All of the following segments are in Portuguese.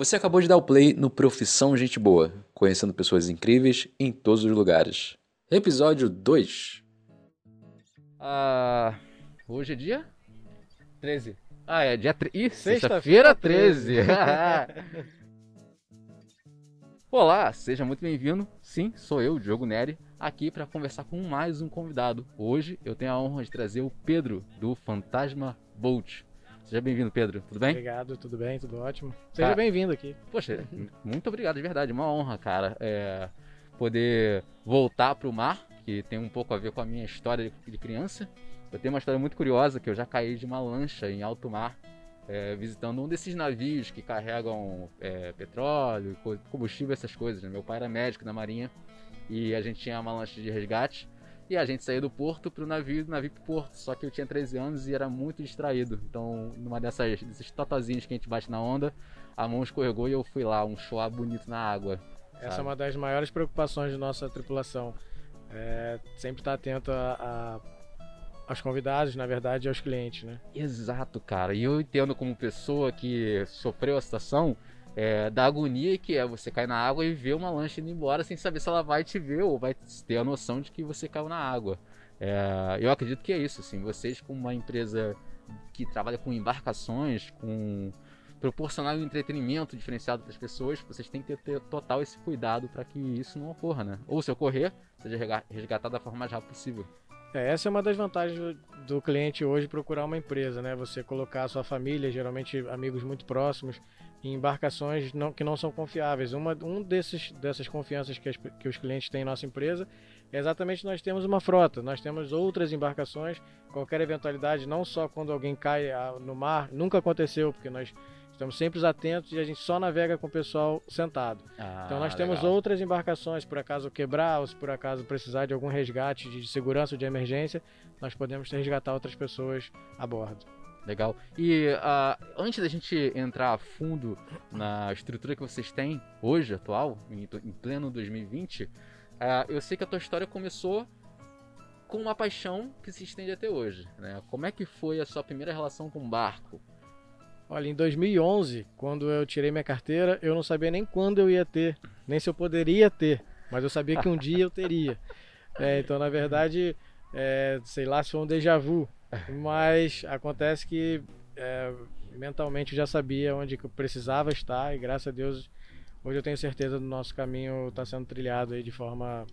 Você acabou de dar o play no Profissão Gente Boa, conhecendo pessoas incríveis em todos os lugares. Episódio 2. Ah, hoje é dia 13. Ah, é dia 13. Ih, Sexta-feira, sexta-feira 13. Olá, seja muito bem-vindo. Sim, sou eu, Diogo Neri, aqui para conversar com mais um convidado. Hoje eu tenho a honra de trazer o Pedro do Fantasma Bolt. Seja bem-vindo, Pedro. Tudo bem? Obrigado, tudo bem, tudo ótimo. Seja Tá. bem-vindo aqui. Poxa, muito obrigado, de verdade. Uma honra, cara, é, poder voltar pro mar, que tem um pouco a ver com a minha história de, criança. Eu tenho uma história muito curiosa, que eu já caí de uma lancha em alto mar, é, visitando um desses navios que carregam é, petróleo, co- combustível, essas coisas. né? Meu pai era médico na marinha e a gente tinha uma lancha de resgate. E a gente saía do porto pro navio, do navio pro porto. Só que eu tinha 13 anos e era muito distraído. Então, numa dessas, desses totozinhos que a gente bate na onda, a mão escorregou e eu fui lá, um show bonito na água. Essa sabe? é uma das maiores preocupações de nossa tripulação. É sempre estar atento a, a- aos convidados, na verdade, aos clientes, né? Exato, cara. E eu entendo como pessoa que sofreu a situação é, da agonia que é você cair na água e ver uma lancha indo embora sem saber se ela vai te ver ou vai ter a noção de que você caiu na água. É, eu acredito que é isso, assim. Vocês, como uma empresa que trabalha com embarcações, com proporcionar um entretenimento diferenciado para as pessoas, vocês têm que ter total esse cuidado para que isso não ocorra, né? Ou se ocorrer, seja resgatado da forma mais rápida possível. É, essa é uma das vantagens do, do cliente hoje procurar uma empresa, né? Você colocar a sua família, geralmente amigos muito próximos, em embarcações não- que não são confiáveis. Uma, um desses, dessas confianças que, as- que os clientes têm em nossa empresa é exatamente nós temos uma frota, nós temos outras embarcações, qualquer eventualidade, não só quando alguém cai ah, no mar, nunca aconteceu, porque nós estamos sempre atentos e a gente só navega com o pessoal sentado. Então nós temos Ah, legal. outras embarcações, por acaso quebrar, ou se por acaso precisar de algum resgate de segurança ou de emergência, nós podemos resgatar outras pessoas a bordo. Legal. E ah, antes da gente entrar a fundo na estrutura que vocês têm hoje, atual, em, em pleno 2020, ah, eu sei que a tua história começou com uma paixão que se estende até hoje. Né? Como é que foi a sua primeira relação com o barco? Olha, em 2011, quando eu tirei minha carteira, eu não sabia nem quando eu ia ter, nem se eu poderia ter, mas eu sabia que um dia eu teria. É, então, na verdade, é, sei lá se foi um déjà vu, mas acontece que é, mentalmente eu já sabia onde eu precisava estar e graças a Deus hoje eu tenho certeza do nosso caminho está sendo trilhado aí de forma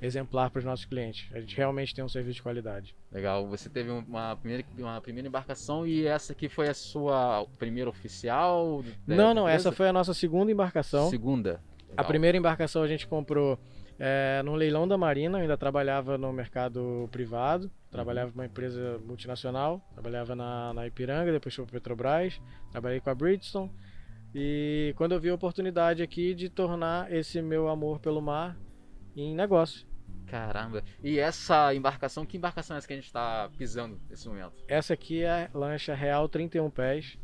exemplar para os nossos clientes. A gente realmente tem um serviço de qualidade. Legal. Você teve uma primeira, uma primeira embarcação e essa aqui foi a sua primeira oficial? da não, não, essa foi a nossa segunda embarcação. Segunda. A Legal. primeira embarcação a gente comprou é, no leilão da Marina, eu ainda trabalhava no mercado privado, trabalhava para uma empresa multinacional, trabalhava na, na Ipiranga, depois fui para Petrobras, trabalhei com a Bridgestone. E quando eu vi a oportunidade aqui de tornar esse meu amor pelo mar em negócio. Caramba. E essa embarcação, que embarcação é essa que a gente está pisando nesse momento? Essa aqui é a lancha Real 31 pés,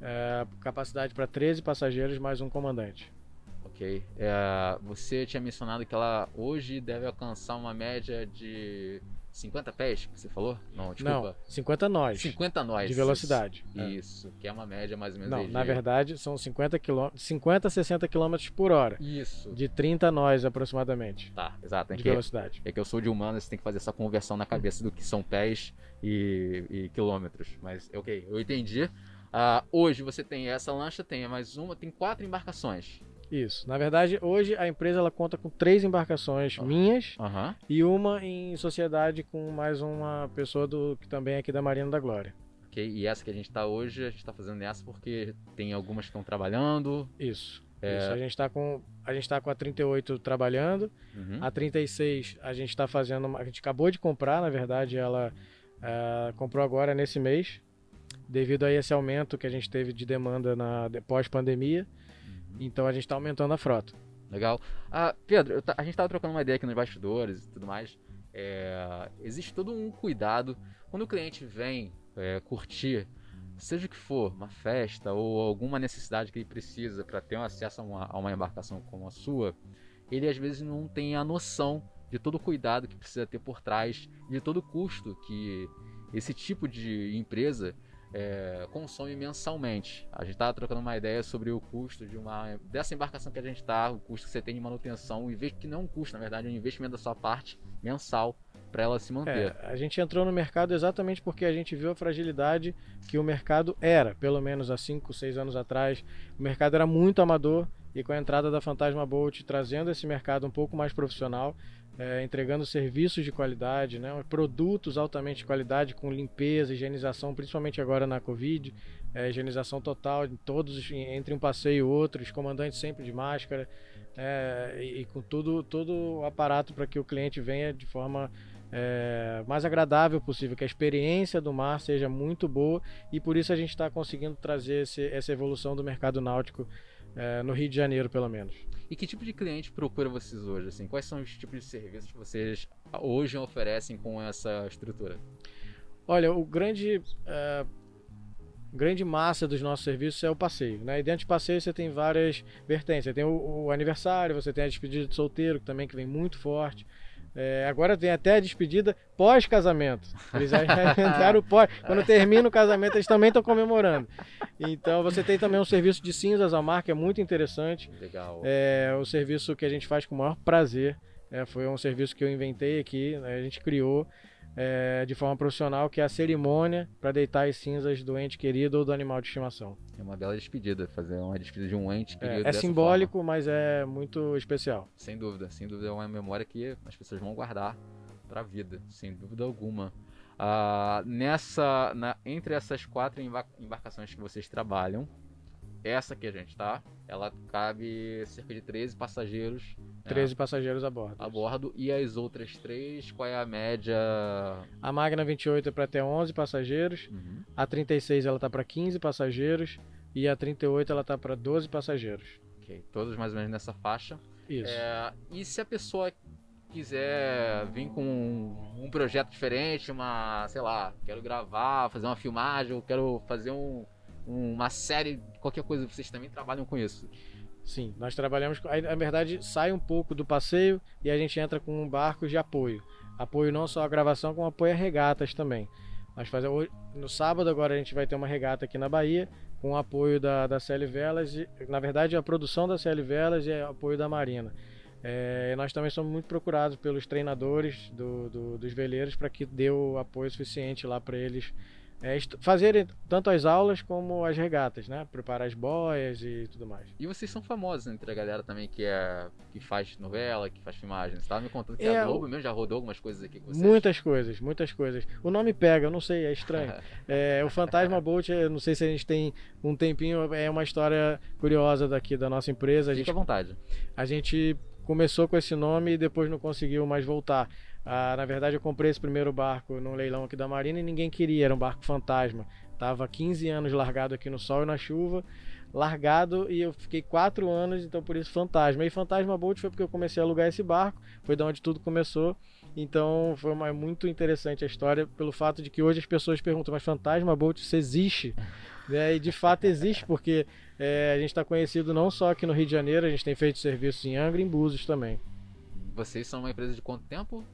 é, capacidade para 13 passageiros mais um comandante. Ok. É, você tinha mencionado que ela hoje deve alcançar uma média de 50 pés, que você falou? Não, desculpa. Não, 50 nós 50 nós. de velocidade. Isso, É. Que é uma média mais ou menos Não, na de- verdade são 50, quilô... 50 a 60 km por hora. Isso. De 30 nós aproximadamente. Tá, exato. É De que, velocidade. é que eu sou de humano, você tem que fazer essa conversão na cabeça do que são pés e, e quilômetros. Mas, ok, eu entendi. Ah, hoje você tem essa lancha, tem mais uma, tem quatro embarcações. Isso. Na verdade, hoje a empresa ela conta com três embarcações Ah. minhas Aham. e uma em sociedade com mais uma pessoa do que também é aqui da Marina da Glória. Ok, e essa que a gente tá hoje, a gente tá fazendo essa porque tem algumas que estão trabalhando. Isso. É. Isso. A gente está com a gente tá com a 38 trabalhando. Uhum. A 36 a gente está fazendo, uma- a gente acabou de comprar, na verdade, ela eh, comprou agora nesse mês, devido a esse aumento que a gente teve de demanda na de- pós-pandemia. Então a gente está aumentando a frota. Legal. Ah, Pedro, a gente tava trocando uma ideia aqui nos bastidores e tudo mais. É, existe todo um cuidado quando o cliente vem é, curtir, seja o que for, uma festa ou alguma necessidade que ele precisa para ter um acesso a uma, a uma embarcação como a sua, ele às vezes não tem a noção de todo o cuidado que precisa ter por trás, de todo o custo que esse tipo de empresa é, consome mensalmente. A gente estava trocando uma ideia sobre o custo de uma dessa embarcação que a gente está, o custo que você tem de manutenção, o que não é um custo, na verdade, é um investimento da sua parte mensal para ela se manter. É, a gente entrou no mercado exatamente porque a gente viu a fragilidade que o mercado era, pelo menos há 5, 6 anos atrás. O mercado era muito amador e com a entrada da Fantasma Bolt trazendo esse mercado um pouco mais profissional, é, entregando serviços de qualidade, né, produtos altamente de qualidade com limpeza, higienização, principalmente agora na Covid, é, higienização total, todos entre um passeio e outro, os comandantes sempre de máscara é, e, e, com tudo, todo o aparato para que o cliente venha de forma é, mais agradável possível, que a experiência do mar seja muito boa e por isso a gente está conseguindo trazer esse, essa evolução do mercado náutico é, no Rio de Janeiro, pelo menos. E que tipo de cliente procura vocês hoje? Assim, quais são os tipos de serviços que vocês hoje oferecem com essa estrutura? Olha, o grande é, grande massa dos nossos serviços é o passeio. Né? E dentro de passeio você tem várias vertentes. Você tem o, o aniversário, você tem a despedida de solteiro, que também que vem muito forte. É, agora vem até a despedida pós-casamento. Eles já entraram pós. Quando termina o casamento, eles também estão comemorando. Então você tem também um serviço de cinzas à marca, é muito interessante. Legal. É o serviço que a gente faz com o maior prazer. É, foi um serviço que eu inventei aqui, né, a gente criou é, de forma profissional, que é a cerimônia para deitar as cinzas do ente querido ou do animal de estimação. É uma bela despedida, fazer uma despedida de um ente é, querido. É, é simbólico, forma. mas é muito especial. Sem dúvida, sem dúvida é uma memória que as pessoas vão guardar para a vida, sem dúvida alguma. Ah, nessa, na, entre essas quatro embarcações que vocês trabalham, essa que a gente tá, ela cabe cerca de 13 passageiros. 13 é, passageiros a bordo. A bordo. E as outras três, qual é a média? A Magna 28 é para ter 11 passageiros. Uhum. A 36 ela tá para 15 passageiros. E a 38 ela tá para 12 passageiros. Ok, todos mais ou menos nessa faixa. Isso. É, e se a pessoa quiser vir com um, um projeto diferente, uma, sei lá, quero gravar, fazer uma filmagem, ou quero fazer um uma série, qualquer coisa, vocês também trabalham com isso? Sim, nós trabalhamos. Na verdade, sai um pouco do passeio e a gente entra com barcos de apoio. Apoio não só à gravação, como apoio a regatas também. Nós fazemos, no sábado agora a gente vai ter uma regata aqui na Bahia, com apoio da, da CL Velas. E, na verdade, a produção da CL Velas e apoio da Marina. É, nós também somos muito procurados pelos treinadores do, do, dos veleiros para que dê o apoio suficiente lá para eles é, fazer tanto as aulas como as regatas, né? Preparar as boias e tudo mais. E vocês são famosos entre a galera também que é que faz novela, que faz filmagens. Você tava me contando que é, a Globo mesmo já rodou algumas coisas aqui com vocês. Muitas coisas, muitas coisas. O nome pega, eu não sei, é estranho. é, o Fantasma Bolt, eu não sei se a gente tem um tempinho, é uma história curiosa daqui da nossa empresa. A Fica gente, à vontade. A gente começou com esse nome e depois não conseguiu mais voltar. Ah, na verdade, eu comprei esse primeiro barco no leilão aqui da Marina e ninguém queria, era um barco fantasma. Tava 15 anos largado aqui no sol e na chuva, largado e eu fiquei 4 anos, então por isso fantasma. E Fantasma Boat foi porque eu comecei a alugar esse barco, foi de onde tudo começou. Então foi uma, muito interessante a história pelo fato de que hoje as pessoas perguntam, mas Fantasma Boat isso existe? É, e de fato existe, porque é, a gente está conhecido não só aqui no Rio de Janeiro, a gente tem feito serviços em Angra e em Búzios também. Vocês são uma empresa de quanto tempo?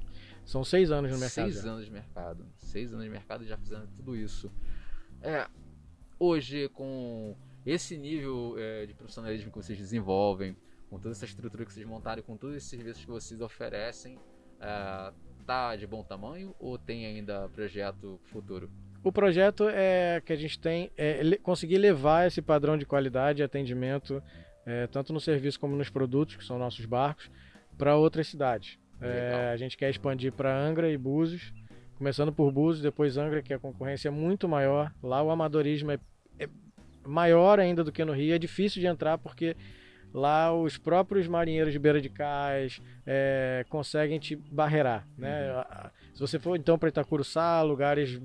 São seis anos no mercado. Seis já. anos de mercado. Seis anos de mercado já fazendo tudo isso. É, hoje, com esse nível é, de profissionalismo que vocês desenvolvem, com toda essa estrutura que vocês montaram, com todos esses serviços que vocês oferecem, é, tá de bom tamanho ou tem ainda projeto futuro? O projeto é que a gente tem é conseguir levar esse padrão de qualidade e atendimento, é, tanto no serviço como nos produtos, que são nossos barcos, para outras cidades. É, a gente quer expandir para Angra e Búzios, começando por Búzios, depois Angra, que a concorrência é muito maior. Lá o amadorismo é, é maior ainda do que no Rio, é difícil de entrar porque lá os próprios marinheiros de beira de cais é, conseguem te barrerar. Né? Uhum. Se você for então para Itacuruçá, lugares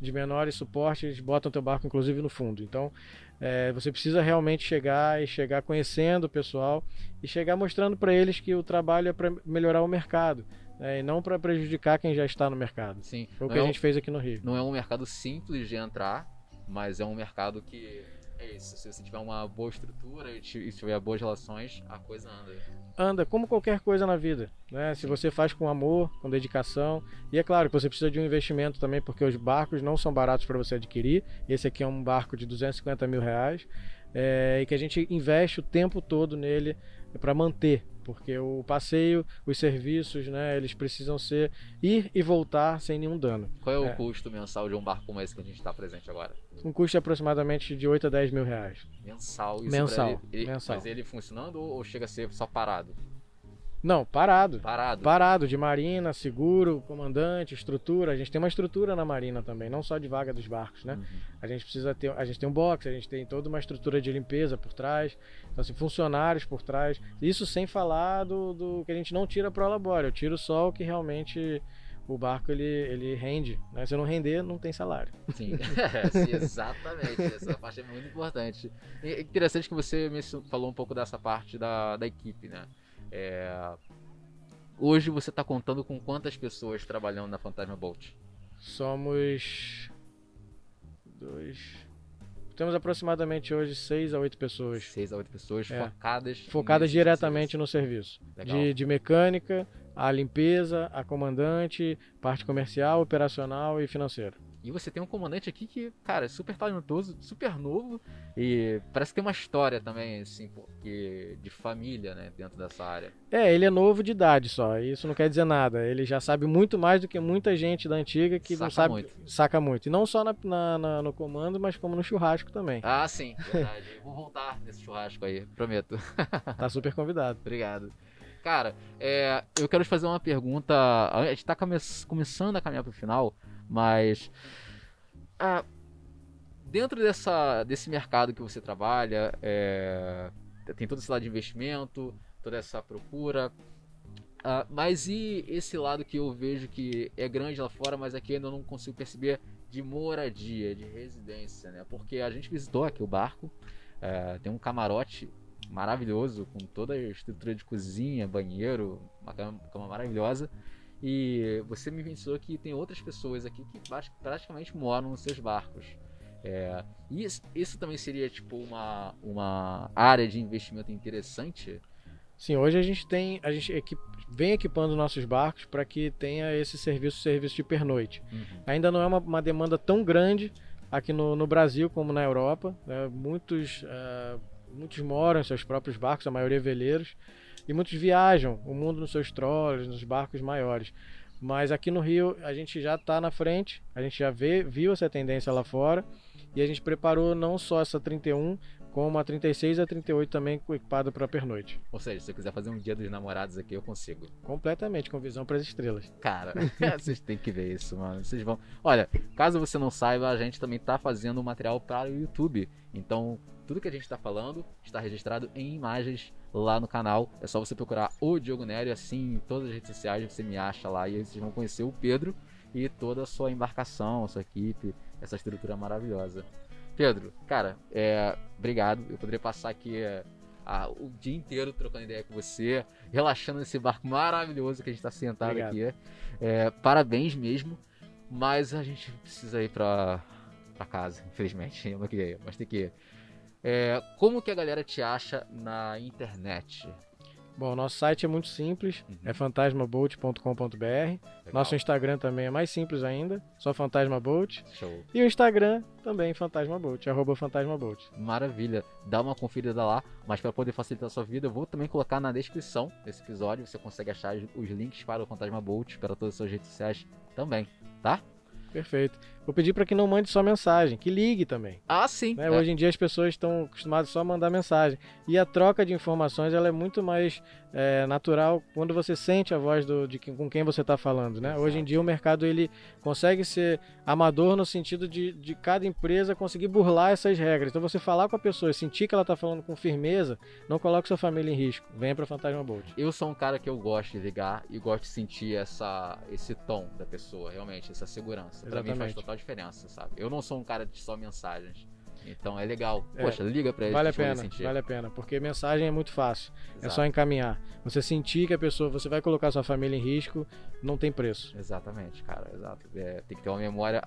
de menores suporte, eles botam teu barco inclusive no fundo. Então é, você precisa realmente chegar e chegar conhecendo o pessoal e chegar mostrando para eles que o trabalho é para melhorar o mercado. Né, e não para prejudicar quem já está no mercado. Sim. Foi o que a é gente fez aqui no Rio. Não é um mercado simples de entrar, mas é um mercado que É isso, se você tiver uma boa estrutura e ti- tiver boas relações, a coisa anda. anda como qualquer coisa na vida, né? Se você faz com amor, com dedicação, e é claro que você precisa de um investimento também, porque os barcos não são baratos para você adquirir. Esse aqui é um barco de 250 mil reais é, e que a gente investe o tempo todo nele para manter, porque o passeio, os serviços, né? Eles precisam ser ir e voltar sem nenhum dano. Qual é o É. custo mensal de um barco como esse que a gente está presente agora? Um custo aproximadamente de 8 a 10 mil reais. Mensal. Isso Mensal, ele- ele- mensal. Mas ele funcionando ou chega a ser só parado? Não, parado. Parado. Parado de marina, seguro, comandante, estrutura. A gente tem uma estrutura na marina também, não só de vaga dos barcos, né? Uhum. A gente precisa ter, a gente tem um box, a gente tem toda uma estrutura de limpeza por trás, então assim, funcionários por trás. Isso sem falar do, do que a gente não tira pro labore, eu tiro só o que realmente o barco ele, ele rende, né? Se não render, não tem salário. Sim, Sim, exatamente. Essa parte é muito importante. E É interessante que você me falou um pouco dessa parte da, da equipe, né? É, Hoje você está contando com quantas pessoas trabalhando na Fantasma Bolt? Somos dois. Temos aproximadamente hoje seis a oito pessoas Seis a oito pessoas É. focadas. focadas diretamente no serviço. Legal. De, de mecânica, a limpeza, a comandante, parte comercial, operacional e financeira. E você tem um comandante aqui que, cara, é super talentoso, super novo e parece que tem uma história também, assim, porque de família, né, dentro dessa área. É, ele é novo de idade só, isso não quer dizer nada. Ele já sabe muito mais do que muita gente da antiga que não Saca sabe. muito. Saca muito. E não só na, na- na- no comando, mas como no churrasco também. Ah, sim, verdade. Vou voltar nesse churrasco aí, prometo. Tá super convidado. Obrigado. Cara, é, eu quero te fazer uma pergunta. A gente tá come- começando a caminhar pro final, mas. ah, dentro dessa, desse mercado que você trabalha, é, tem todo esse lado de investimento, toda essa procura. ah, mas e esse lado que eu vejo que é grande lá fora, mas aqui ainda eu não consigo perceber de moradia, de residência, né? Porque a gente visitou aqui o barco, é, tem um camarote maravilhoso, com toda a estrutura de cozinha, banheiro, uma cama, cama maravilhosa. E você me mencionou que tem outras pessoas aqui que praticamente moram nos seus barcos. É, e isso, isso também seria tipo uma, uma área de investimento interessante? Sim, hoje a gente tem. A gente equi- vem equipando nossos barcos para que tenha esse serviço, serviço de pernoite. Ainda não é uma, uma demanda tão grande aqui no, no Brasil como na Europa. né? Muitos, eh, muitos moram em seus próprios barcos, a maioria veleiros, e muitos viajam o mundo nos seus trolls, nos barcos maiores. Mas aqui no Rio a gente já está na frente, a gente já vê, viu essa tendência lá fora e a gente preparou não só essa 31, como a 36 e a 38 também equipada para pernoite. Ou seja, se eu quiser fazer um dia dos namorados aqui, eu consigo. Completamente, com visão para as estrelas. Cara, vocês têm que ver isso, mano. Vocês vão. Olha, caso você não saiba, a gente também tá fazendo material para o YouTube. Então, tudo que a gente tá falando está registrado em imagens lá no canal. É só você procurar o Diogo Nery, assim, em todas as redes sociais você me acha lá e aí vocês vão conhecer o Pedro e toda a sua embarcação, a sua equipe, essa estrutura maravilhosa. Pedro, cara, é, obrigado. Eu poderia passar aqui é, a- o dia inteiro trocando ideia com você, relaxando nesse barco maravilhoso que a gente tá sentado Obrigado. aqui. É, parabéns mesmo, mas a gente precisa ir pra, pra casa, infelizmente. Eu não queria ir, mas tem que ir. É, como que a galera te acha na internet? Bom, nosso site é muito simples, Uhum. é fantasmaboat.com.br. Legal. Nosso Instagram também é mais simples ainda, só fantasmaboat. Show. E o Instagram também fantasmaboat, arroba fantasmaboat. Maravilha. Dá uma conferida lá, mas para poder facilitar a sua vida, eu vou também colocar na descrição desse episódio. Você consegue achar os links para o Fantasma Bolt, para todas as suas redes sociais também, tá? Perfeito. Vou pedir para que não mande só mensagem, que ligue também. Ah, sim. né? É. Hoje em dia as pessoas estão acostumadas só a mandar mensagem. E a troca de informações ela é muito mais é, natural quando você sente a voz do, de quem- com quem você está falando. Né? Hoje em dia o mercado ele consegue ser amador no sentido de, de cada empresa conseguir burlar essas regras. Então você falar com a pessoa sentir que ela está falando com firmeza, não coloque sua família em risco. Venha para Fantasma Bolt. Eu sou um cara que eu gosto de ligar e gosto de sentir essa, esse tom da pessoa, realmente, essa segurança. Pra mim faz Exatamente. Total diferença, sabe? Eu não sou um cara de só mensagens. Então é legal. É, Poxa, liga pra eles Vale a pena, vale a pena, porque mensagem é muito fácil. É Exato. só encaminhar. Você sentir que a pessoa, você vai colocar sua família em risco, não tem preço. Exatamente, cara, exato. É, tem que ter uma memória.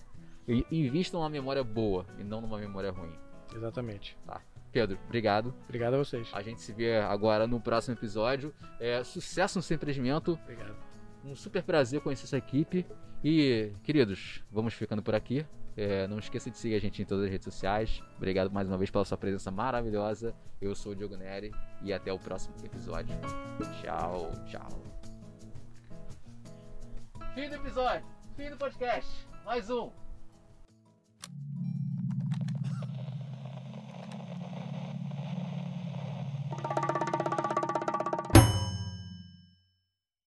Invista numa memória boa e não numa memória ruim. Exatamente. Pedro, obrigado. Obrigado a vocês. A gente se vê agora no próximo episódio. É, sucesso no seu empreendimento. Obrigado. Um super prazer conhecer essa equipe. E, queridos, vamos ficando por aqui. É, não esqueça de seguir a gente em todas as redes sociais. Obrigado mais uma vez pela sua presença maravilhosa. Eu sou o Diogo Neri e até o próximo episódio. Tchau, tchau. Fim do episódio, fim do podcast. Mais um.